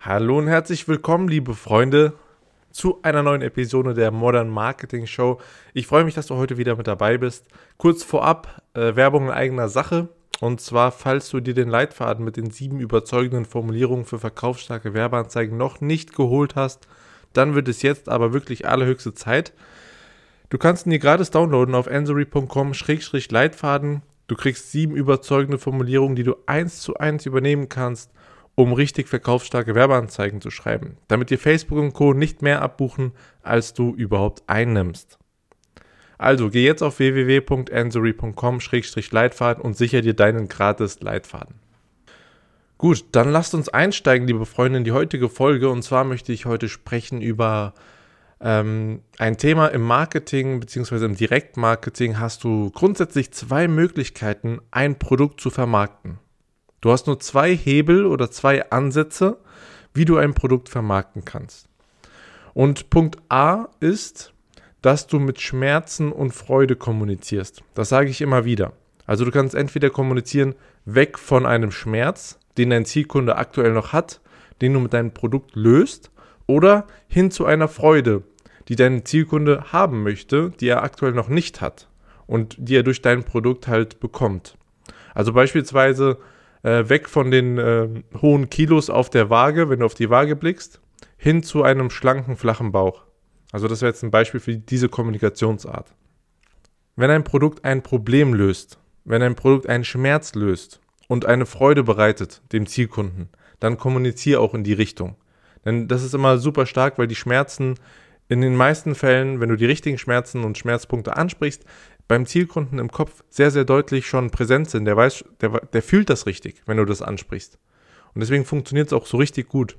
Hallo und herzlich willkommen, liebe Freunde, zu einer neuen Episode der Modern Marketing Show. Ich freue mich, dass du heute wieder mit dabei bist. Kurz vorab, äh, Werbung in eigener Sache. Und zwar, falls du dir den Leitfaden mit den sieben überzeugenden Formulierungen für verkaufsstarke Werbeanzeigen noch nicht geholt hast, dann wird es jetzt aber wirklich allerhöchste Zeit. Du kannst ihn dir gratis downloaden auf ansory.com-leitfaden. Du kriegst sieben überzeugende Formulierungen, die du eins zu eins übernehmen kannst um richtig verkaufsstarke Werbeanzeigen zu schreiben, damit dir Facebook und Co. nicht mehr abbuchen, als du überhaupt einnimmst. Also geh jetzt auf www.ansory.com-leitfaden und sicher dir deinen gratis Leitfaden. Gut, dann lasst uns einsteigen, liebe Freunde, in die heutige Folge. Und zwar möchte ich heute sprechen über ähm, ein Thema im Marketing bzw. im Direktmarketing. Hast du grundsätzlich zwei Möglichkeiten, ein Produkt zu vermarkten. Du hast nur zwei Hebel oder zwei Ansätze, wie du ein Produkt vermarkten kannst. Und Punkt A ist, dass du mit Schmerzen und Freude kommunizierst. Das sage ich immer wieder. Also du kannst entweder kommunizieren weg von einem Schmerz, den dein Zielkunde aktuell noch hat, den du mit deinem Produkt löst, oder hin zu einer Freude, die dein Zielkunde haben möchte, die er aktuell noch nicht hat und die er durch dein Produkt halt bekommt. Also beispielsweise äh, weg von den äh, hohen Kilos auf der Waage, wenn du auf die Waage blickst, hin zu einem schlanken, flachen Bauch. Also das wäre jetzt ein Beispiel für diese Kommunikationsart. Wenn ein Produkt ein Problem löst, wenn ein Produkt einen Schmerz löst und eine Freude bereitet dem Zielkunden, dann kommuniziere auch in die Richtung. Denn das ist immer super stark, weil die Schmerzen in den meisten Fällen, wenn du die richtigen Schmerzen und Schmerzpunkte ansprichst, beim Zielkunden im Kopf sehr, sehr deutlich schon präsent sind. Der weiß, der, der fühlt das richtig, wenn du das ansprichst. Und deswegen funktioniert es auch so richtig gut.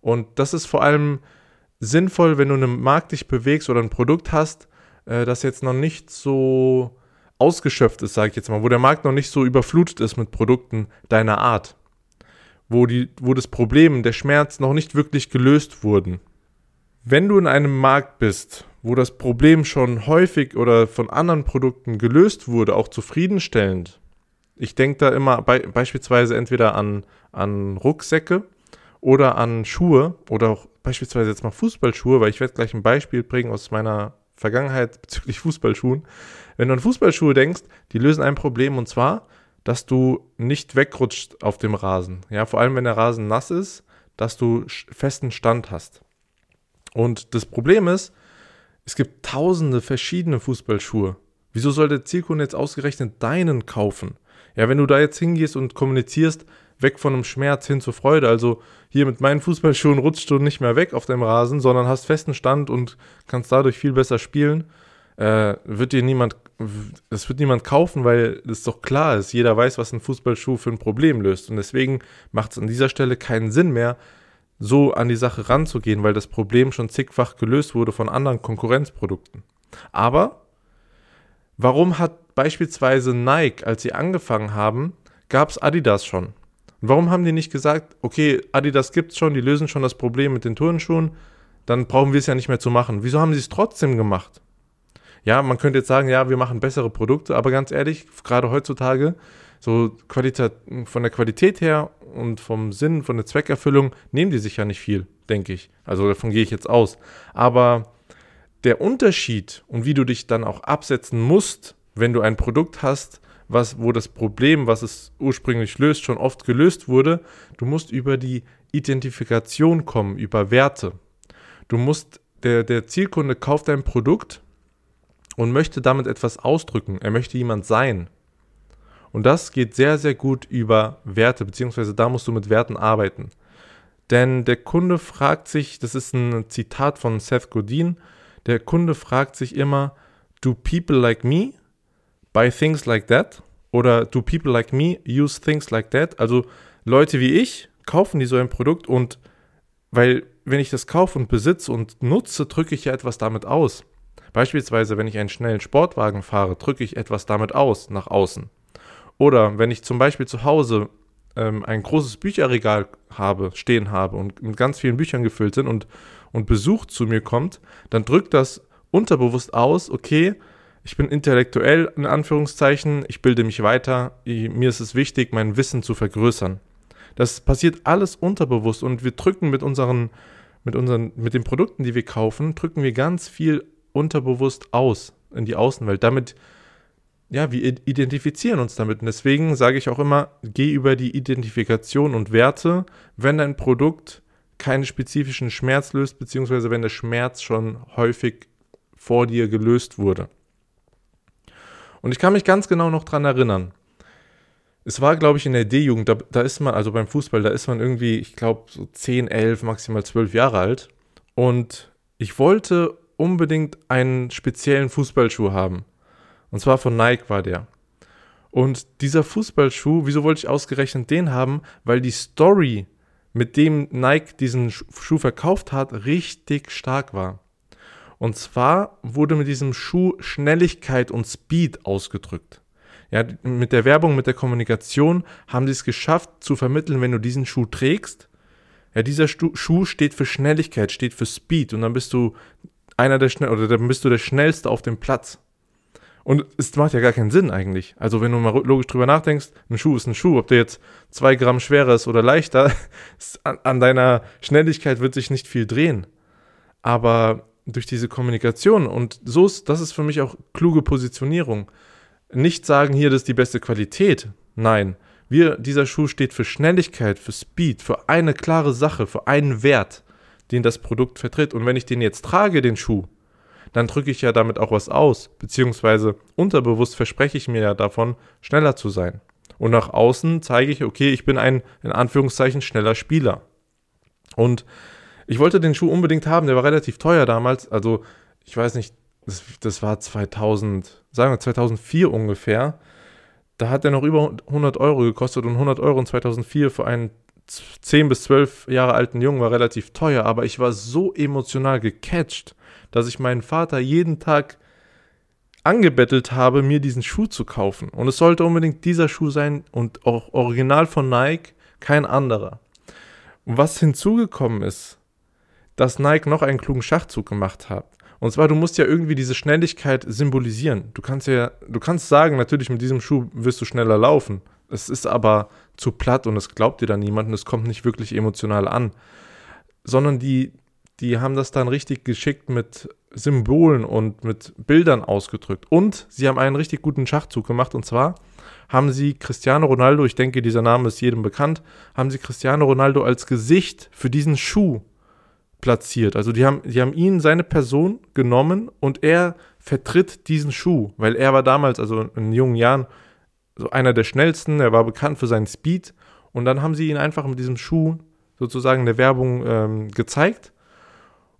Und das ist vor allem sinnvoll, wenn du einen Markt dich bewegst oder ein Produkt hast, äh, das jetzt noch nicht so ausgeschöpft ist, sage ich jetzt mal, wo der Markt noch nicht so überflutet ist mit Produkten deiner Art, wo, die, wo das Problem, der Schmerz noch nicht wirklich gelöst wurden. Wenn du in einem Markt bist, wo das Problem schon häufig oder von anderen Produkten gelöst wurde, auch zufriedenstellend. Ich denke da immer be beispielsweise entweder an, an Rucksäcke oder an Schuhe oder auch beispielsweise jetzt mal Fußballschuhe, weil ich werde gleich ein Beispiel bringen aus meiner Vergangenheit bezüglich Fußballschuhen. Wenn du an Fußballschuhe denkst, die lösen ein Problem und zwar, dass du nicht wegrutscht auf dem Rasen. Ja, vor allem wenn der Rasen nass ist, dass du festen Stand hast. Und das Problem ist, es gibt tausende verschiedene Fußballschuhe. Wieso soll der Zielkunde jetzt ausgerechnet deinen kaufen? Ja, wenn du da jetzt hingehst und kommunizierst, weg von einem Schmerz hin zur Freude. Also hier mit meinen Fußballschuhen rutschst du nicht mehr weg auf deinem Rasen, sondern hast festen Stand und kannst dadurch viel besser spielen. Äh, wird dir niemand, das wird niemand kaufen, weil es doch klar ist, jeder weiß, was ein Fußballschuh für ein Problem löst. Und deswegen macht es an dieser Stelle keinen Sinn mehr, so an die Sache ranzugehen, weil das Problem schon zigfach gelöst wurde von anderen Konkurrenzprodukten. Aber warum hat beispielsweise Nike, als sie angefangen haben, gab es Adidas schon? Und warum haben die nicht gesagt, okay, Adidas gibt es schon, die lösen schon das Problem mit den Turnschuhen, dann brauchen wir es ja nicht mehr zu machen. Wieso haben sie es trotzdem gemacht? Ja, man könnte jetzt sagen, ja, wir machen bessere Produkte, aber ganz ehrlich, gerade heutzutage, so Qualität, von der Qualität her und vom Sinn, von der Zweckerfüllung nehmen die sich ja nicht viel, denke ich. Also davon gehe ich jetzt aus. Aber der Unterschied und wie du dich dann auch absetzen musst, wenn du ein Produkt hast, was, wo das Problem, was es ursprünglich löst, schon oft gelöst wurde, du musst über die Identifikation kommen, über Werte. Du musst, der, der Zielkunde kauft ein Produkt und möchte damit etwas ausdrücken. Er möchte jemand sein. Und das geht sehr, sehr gut über Werte, beziehungsweise da musst du mit Werten arbeiten. Denn der Kunde fragt sich, das ist ein Zitat von Seth Godin, der Kunde fragt sich immer, do people like me buy things like that? Oder do people like me use things like that? Also Leute wie ich kaufen die so ein Produkt und weil wenn ich das kaufe und besitze und nutze, drücke ich ja etwas damit aus. Beispielsweise, wenn ich einen schnellen Sportwagen fahre, drücke ich etwas damit aus nach außen. Oder wenn ich zum Beispiel zu Hause ähm, ein großes Bücherregal habe, stehen habe und mit ganz vielen Büchern gefüllt sind und, und Besuch zu mir kommt, dann drückt das unterbewusst aus, okay, ich bin intellektuell in Anführungszeichen, ich bilde mich weiter, ich, mir ist es wichtig, mein Wissen zu vergrößern. Das passiert alles unterbewusst und wir drücken mit unseren, mit unseren, mit den Produkten, die wir kaufen, drücken wir ganz viel unterbewusst aus in die Außenwelt. Damit, ja, wir identifizieren uns damit. Und deswegen sage ich auch immer, geh über die Identifikation und Werte, wenn dein Produkt keinen spezifischen Schmerz löst, beziehungsweise wenn der Schmerz schon häufig vor dir gelöst wurde. Und ich kann mich ganz genau noch dran erinnern. Es war, glaube ich, in der D-Jugend, da, da, ist man, also beim Fußball, da ist man irgendwie, ich glaube, so 10, 11, maximal 12 Jahre alt. Und ich wollte unbedingt einen speziellen Fußballschuh haben. Und zwar von Nike war der. Und dieser Fußballschuh, wieso wollte ich ausgerechnet den haben? Weil die Story, mit dem Nike diesen Schuh verkauft hat, richtig stark war. Und zwar wurde mit diesem Schuh Schnelligkeit und Speed ausgedrückt. Ja, mit der Werbung, mit der Kommunikation haben sie es geschafft zu vermitteln, wenn du diesen Schuh trägst. Ja, dieser Schuh steht für Schnelligkeit, steht für Speed und dann bist du einer der schnell oder dann bist du der schnellste auf dem Platz. Und es macht ja gar keinen Sinn eigentlich. Also wenn du mal logisch drüber nachdenkst, ein Schuh ist ein Schuh, ob der jetzt zwei Gramm schwerer ist oder leichter, an, deiner Schnelligkeit wird sich nicht viel drehen. Aber durch diese Kommunikation und so ist, das ist für mich auch kluge Positionierung. Nicht sagen, hier, das ist die beste Qualität. Nein, wir, dieser Schuh steht für Schnelligkeit, für Speed, für eine klare Sache, für einen Wert, den das Produkt vertritt. Und wenn ich den jetzt trage, den Schuh, dann drücke ich ja damit auch was aus, beziehungsweise unterbewusst verspreche ich mir ja davon, schneller zu sein. Und nach außen zeige ich, okay, ich bin ein in Anführungszeichen schneller Spieler. Und ich wollte den Schuh unbedingt haben, der war relativ teuer damals. Also, ich weiß nicht, das, das war 2000, sagen wir 2004 ungefähr. Da hat er noch über 100 Euro gekostet und 100 Euro in 2004 für einen 10 bis 12 Jahre alten Jungen war relativ teuer, aber ich war so emotional gecatcht, dass ich meinen Vater jeden Tag angebettelt habe, mir diesen Schuh zu kaufen. Und es sollte unbedingt dieser Schuh sein und auch original von Nike, kein anderer. Und was hinzugekommen ist, dass Nike noch einen klugen Schachzug gemacht hat. Und zwar, du musst ja irgendwie diese Schnelligkeit symbolisieren. Du kannst ja, du kannst sagen, natürlich mit diesem Schuh wirst du schneller laufen. Es ist aber zu platt und es glaubt dir dann niemand und es kommt nicht wirklich emotional an. Sondern die, die haben das dann richtig geschickt mit Symbolen und mit Bildern ausgedrückt. Und sie haben einen richtig guten Schachzug gemacht und zwar haben sie Cristiano Ronaldo, ich denke, dieser Name ist jedem bekannt, haben sie Cristiano Ronaldo als Gesicht für diesen Schuh platziert. Also die haben, die haben ihn, seine Person genommen und er vertritt diesen Schuh, weil er war damals, also in jungen Jahren, so einer der schnellsten, er war bekannt für seinen Speed und dann haben sie ihn einfach mit diesem Schuh sozusagen in der Werbung ähm, gezeigt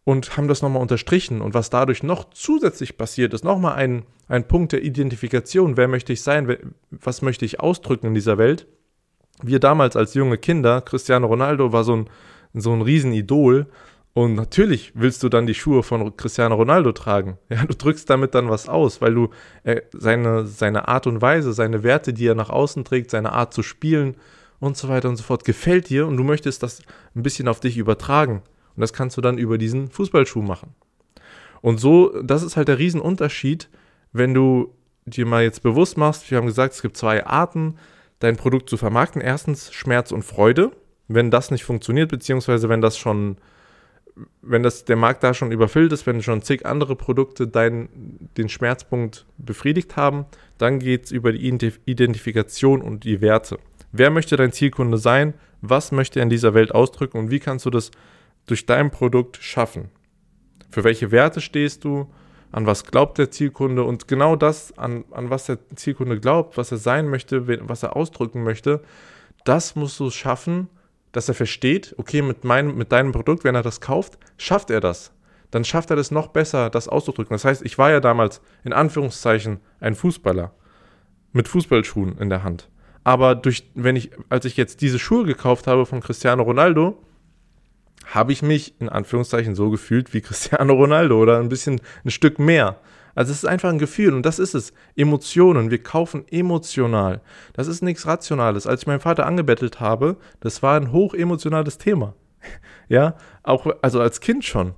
und haben das nochmal unterstrichen. Und was dadurch noch zusätzlich passiert, ist nochmal ein, ein Punkt der Identifikation. Wer möchte ich sein? Was möchte ich ausdrücken in dieser Welt? Wir damals als junge Kinder, Cristiano Ronaldo war so ein, so ein Riesenidol und natürlich willst du dann die Schuhe von Cristiano Ronaldo tragen. Ja, du drückst damit dann was aus, weil du äh, seine, seine Art und Weise, seine Werte, die er nach außen trägt, seine Art zu spielen und so weiter und so fort, gefällt dir und du möchtest das ein bisschen auf dich übertragen. Und das kannst du dann über diesen Fußballschuh machen. Und so, das ist halt der Riesenunterschied, wenn du dir mal jetzt bewusst machst, wir haben gesagt, es gibt zwei Arten, dein Produkt zu vermarkten. Erstens Schmerz und Freude. Wenn das nicht funktioniert, beziehungsweise wenn das schon wenn das, der Markt da schon überfüllt ist, wenn schon zig andere Produkte deinen, den Schmerzpunkt befriedigt haben, dann geht es über die Identifikation und die Werte. Wer möchte dein Zielkunde sein? Was möchte er in dieser Welt ausdrücken und wie kannst du das durch dein Produkt schaffen? Für welche Werte stehst du? An was glaubt der Zielkunde? Und genau das, an, an was der Zielkunde glaubt, was er sein möchte, was er ausdrücken möchte, das musst du schaffen, dass er versteht, okay, mit, meinem, mit deinem Produkt, wenn er das kauft, schafft er das. Dann schafft er das noch besser, das auszudrücken. Das heißt, ich war ja damals in Anführungszeichen ein Fußballer mit Fußballschuhen in der Hand. Aber durch, wenn ich, als ich jetzt diese Schuhe gekauft habe von Cristiano Ronaldo, habe ich mich in Anführungszeichen so gefühlt wie Cristiano Ronaldo oder ein bisschen ein Stück mehr. Also es ist einfach ein Gefühl und das ist es. Emotionen. Wir kaufen emotional. Das ist nichts Rationales. Als ich meinen Vater angebettelt habe, das war ein hochemotionales Thema. ja, auch, also als Kind schon.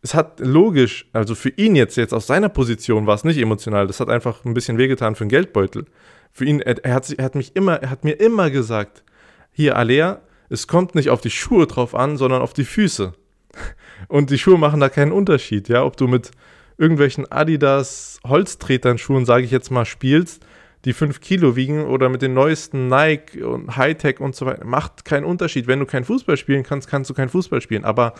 Es hat logisch, also für ihn jetzt, jetzt aus seiner Position war es nicht emotional. Das hat einfach ein bisschen wehgetan für den Geldbeutel. Für ihn, er, er, hat, er hat mich immer, er hat mir immer gesagt, hier Alea, es kommt nicht auf die Schuhe drauf an, sondern auf die Füße. Und die Schuhe machen da keinen Unterschied, ja, ob du mit irgendwelchen Adidas Holztretern Schuhen, sage ich jetzt mal, spielst, die 5 Kilo wiegen oder mit den neuesten Nike und Hightech und so weiter, macht keinen Unterschied. Wenn du kein Fußball spielen kannst, kannst du kein Fußball spielen. Aber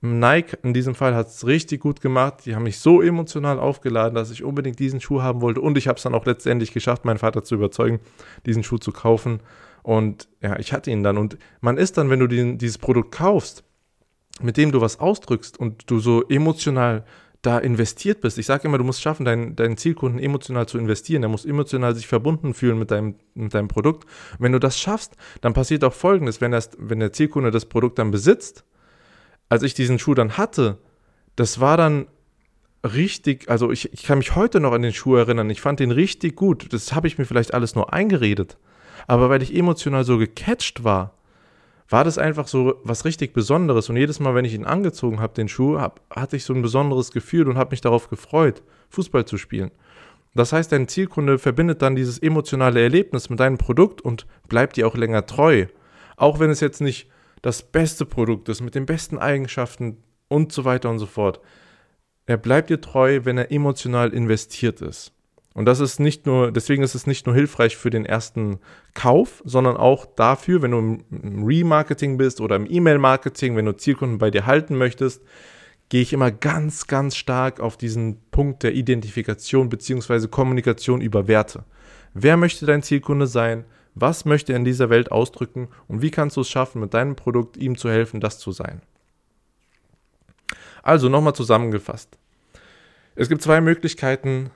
Nike in diesem Fall hat es richtig gut gemacht. Die haben mich so emotional aufgeladen, dass ich unbedingt diesen Schuh haben wollte. Und ich habe es dann auch letztendlich geschafft, meinen Vater zu überzeugen, diesen Schuh zu kaufen. Und ja, ich hatte ihn dann. Und man ist dann, wenn du den, dieses Produkt kaufst, mit dem du was ausdrückst und du so emotional da investiert bist. Ich sage immer, du musst schaffen, deinen, deinen Zielkunden emotional zu investieren. Er muss emotional sich verbunden fühlen mit deinem, mit deinem Produkt. Wenn du das schaffst, dann passiert auch Folgendes, wenn, das, wenn der Zielkunde das Produkt dann besitzt, als ich diesen Schuh dann hatte, das war dann richtig, also ich, ich kann mich heute noch an den Schuh erinnern, ich fand den richtig gut. Das habe ich mir vielleicht alles nur eingeredet. Aber weil ich emotional so gecatcht war, war das einfach so was richtig Besonderes. Und jedes Mal, wenn ich ihn angezogen habe, den Schuh, hab, hatte ich so ein besonderes Gefühl und habe mich darauf gefreut, Fußball zu spielen. Das heißt, dein Zielkunde verbindet dann dieses emotionale Erlebnis mit deinem Produkt und bleibt dir auch länger treu. Auch wenn es jetzt nicht das beste Produkt ist, mit den besten Eigenschaften und so weiter und so fort. Er bleibt dir treu, wenn er emotional investiert ist. Und das ist nicht nur, deswegen ist es nicht nur hilfreich für den ersten Kauf, sondern auch dafür, wenn du im Remarketing bist oder im E-Mail-Marketing, wenn du Zielkunden bei dir halten möchtest, gehe ich immer ganz, ganz stark auf diesen Punkt der Identifikation bzw. Kommunikation über Werte. Wer möchte dein Zielkunde sein? Was möchte er in dieser Welt ausdrücken? Und wie kannst du es schaffen, mit deinem Produkt ihm zu helfen, das zu sein? Also nochmal zusammengefasst. Es gibt zwei Möglichkeiten,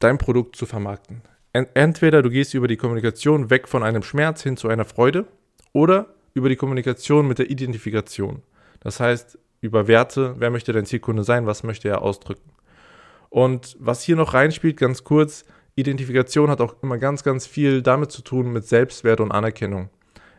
dein Produkt zu vermarkten. Entweder du gehst über die Kommunikation weg von einem Schmerz hin zu einer Freude oder über die Kommunikation mit der Identifikation. Das heißt, über Werte, wer möchte dein Zielkunde sein, was möchte er ausdrücken. Und was hier noch reinspielt, ganz kurz, Identifikation hat auch immer ganz, ganz viel damit zu tun mit Selbstwert und Anerkennung.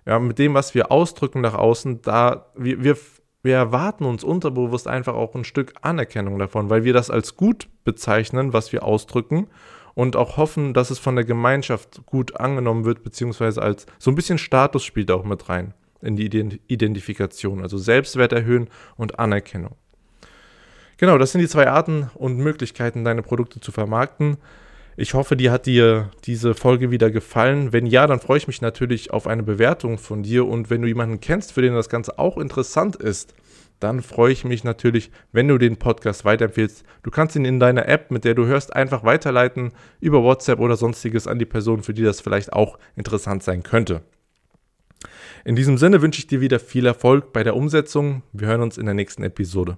Ja, mit dem, was wir ausdrücken nach außen, da wir, wir, wir erwarten uns unterbewusst einfach auch ein Stück Anerkennung davon, weil wir das als gut bezeichnen, was wir ausdrücken und auch hoffen, dass es von der Gemeinschaft gut angenommen wird, beziehungsweise als so ein bisschen Status spielt auch mit rein in die Identifikation, also Selbstwert erhöhen und Anerkennung. Genau, das sind die zwei Arten und Möglichkeiten, deine Produkte zu vermarkten. Ich hoffe, dir hat dir diese Folge wieder gefallen. Wenn ja, dann freue ich mich natürlich auf eine Bewertung von dir. Und wenn du jemanden kennst, für den das Ganze auch interessant ist, dann freue ich mich natürlich, wenn du den Podcast weiterempfehlst. Du kannst ihn in deiner App, mit der du hörst, einfach weiterleiten über WhatsApp oder sonstiges an die Person, für die das vielleicht auch interessant sein könnte. In diesem Sinne wünsche ich dir wieder viel Erfolg bei der Umsetzung. Wir hören uns in der nächsten Episode.